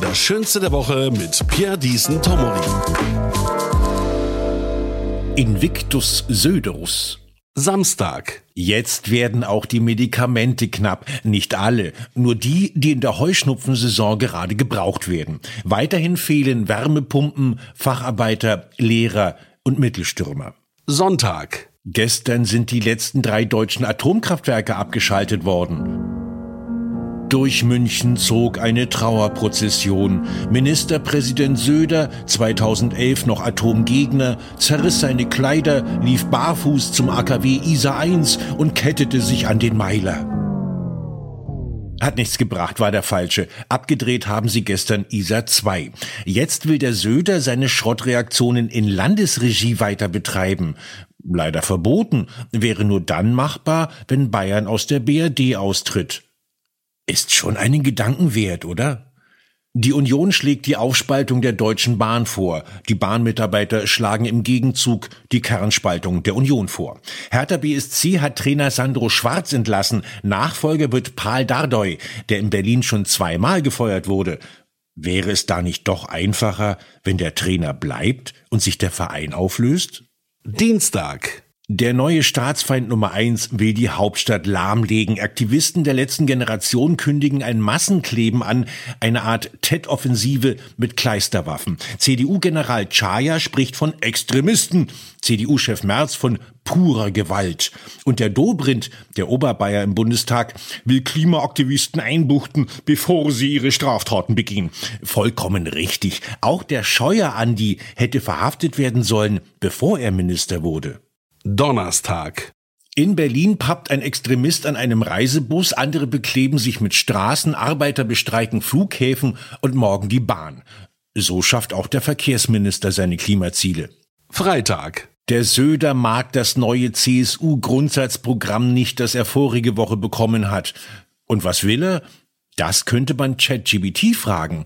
Das Schönste der Woche mit Pierre Diesen Tomori. Invictus Söderus. Samstag. Jetzt werden auch die Medikamente knapp. Nicht alle, nur die, die in der Heuschnupfensaison gerade gebraucht werden. Weiterhin fehlen Wärmepumpen, Facharbeiter, Lehrer und Mittelstürmer. Sonntag. Gestern sind die letzten drei deutschen Atomkraftwerke abgeschaltet worden. Durch München zog eine Trauerprozession. Ministerpräsident Söder, 2011 noch Atomgegner, zerriss seine Kleider, lief barfuß zum AKW ISA 1 und kettete sich an den Meiler. Hat nichts gebracht, war der falsche. Abgedreht haben sie gestern ISA 2. Jetzt will der Söder seine Schrottreaktionen in Landesregie weiter betreiben. Leider verboten, wäre nur dann machbar, wenn Bayern aus der BRD austritt. Ist schon einen Gedanken wert, oder? Die Union schlägt die Aufspaltung der Deutschen Bahn vor. Die Bahnmitarbeiter schlagen im Gegenzug die Kernspaltung der Union vor. Hertha BSC hat Trainer Sandro Schwarz entlassen. Nachfolger wird Paul Dardoy, der in Berlin schon zweimal gefeuert wurde. Wäre es da nicht doch einfacher, wenn der Trainer bleibt und sich der Verein auflöst? Dienstag. Der neue Staatsfeind Nummer eins will die Hauptstadt lahmlegen. Aktivisten der letzten Generation kündigen ein Massenkleben an, eine Art TED-Offensive mit Kleisterwaffen. CDU-General Chaya spricht von Extremisten, CDU-Chef Merz von purer Gewalt. Und der Dobrindt, der Oberbayer im Bundestag, will Klimaaktivisten einbuchten, bevor sie ihre Straftaten begehen. Vollkommen richtig. Auch der Scheuer Andi hätte verhaftet werden sollen, bevor er Minister wurde. Donnerstag. In Berlin pappt ein Extremist an einem Reisebus, andere bekleben sich mit Straßen, Arbeiter bestreiken Flughäfen und morgen die Bahn. So schafft auch der Verkehrsminister seine Klimaziele. Freitag. Der Söder mag das neue CSU-Grundsatzprogramm nicht, das er vorige Woche bekommen hat. Und was will er? Das könnte man ChatGBT fragen.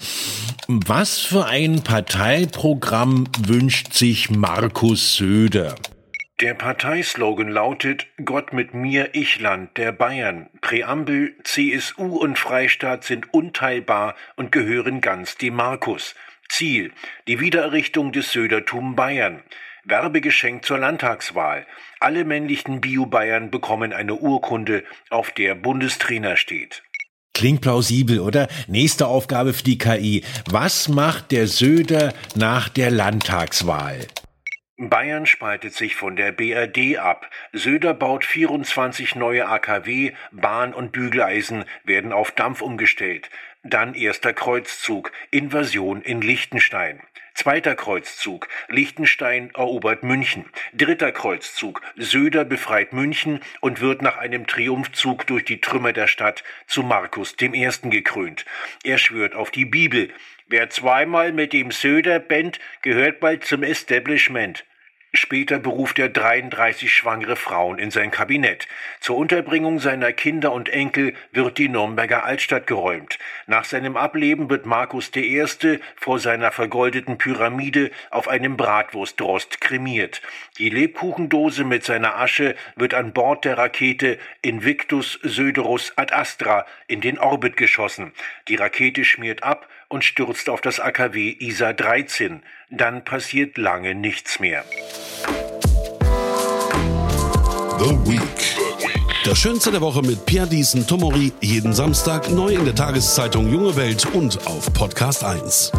Was für ein Parteiprogramm wünscht sich Markus Söder? Der Parteislogan lautet Gott mit mir, ich Land der Bayern. Präambel CSU und Freistaat sind unteilbar und gehören ganz dem Markus. Ziel die Wiedererrichtung des Södertum Bayern. Werbegeschenk zur Landtagswahl. Alle männlichen Bio-Bayern bekommen eine Urkunde, auf der Bundestrainer steht. Klingt plausibel, oder? Nächste Aufgabe für die KI. Was macht der Söder nach der Landtagswahl? Bayern spaltet sich von der BRD ab. Söder baut 24 neue AKW, Bahn- und Bügeleisen werden auf Dampf umgestellt. Dann erster Kreuzzug, Invasion in Liechtenstein. Zweiter Kreuzzug, Liechtenstein erobert München. Dritter Kreuzzug, Söder befreit München und wird nach einem Triumphzug durch die Trümmer der Stadt zu Markus I. gekrönt. Er schwört auf die Bibel. Wer zweimal mit dem Söder bend, gehört bald zum Establishment. Später beruft er 33 schwangere Frauen in sein Kabinett. Zur Unterbringung seiner Kinder und Enkel wird die Nürnberger Altstadt geräumt. Nach seinem Ableben wird Markus I. vor seiner vergoldeten Pyramide auf einem Bratwurstdrost kremiert. Die Lebkuchendose mit seiner Asche wird an Bord der Rakete Invictus Söderus ad Astra in den Orbit geschossen. Die Rakete schmiert ab und stürzt auf das AKW ISA 13. Dann passiert lange nichts mehr. The Week. Das Schönste der Woche mit Pierre Diesen Tomori. Jeden Samstag neu in der Tageszeitung Junge Welt und auf Podcast 1.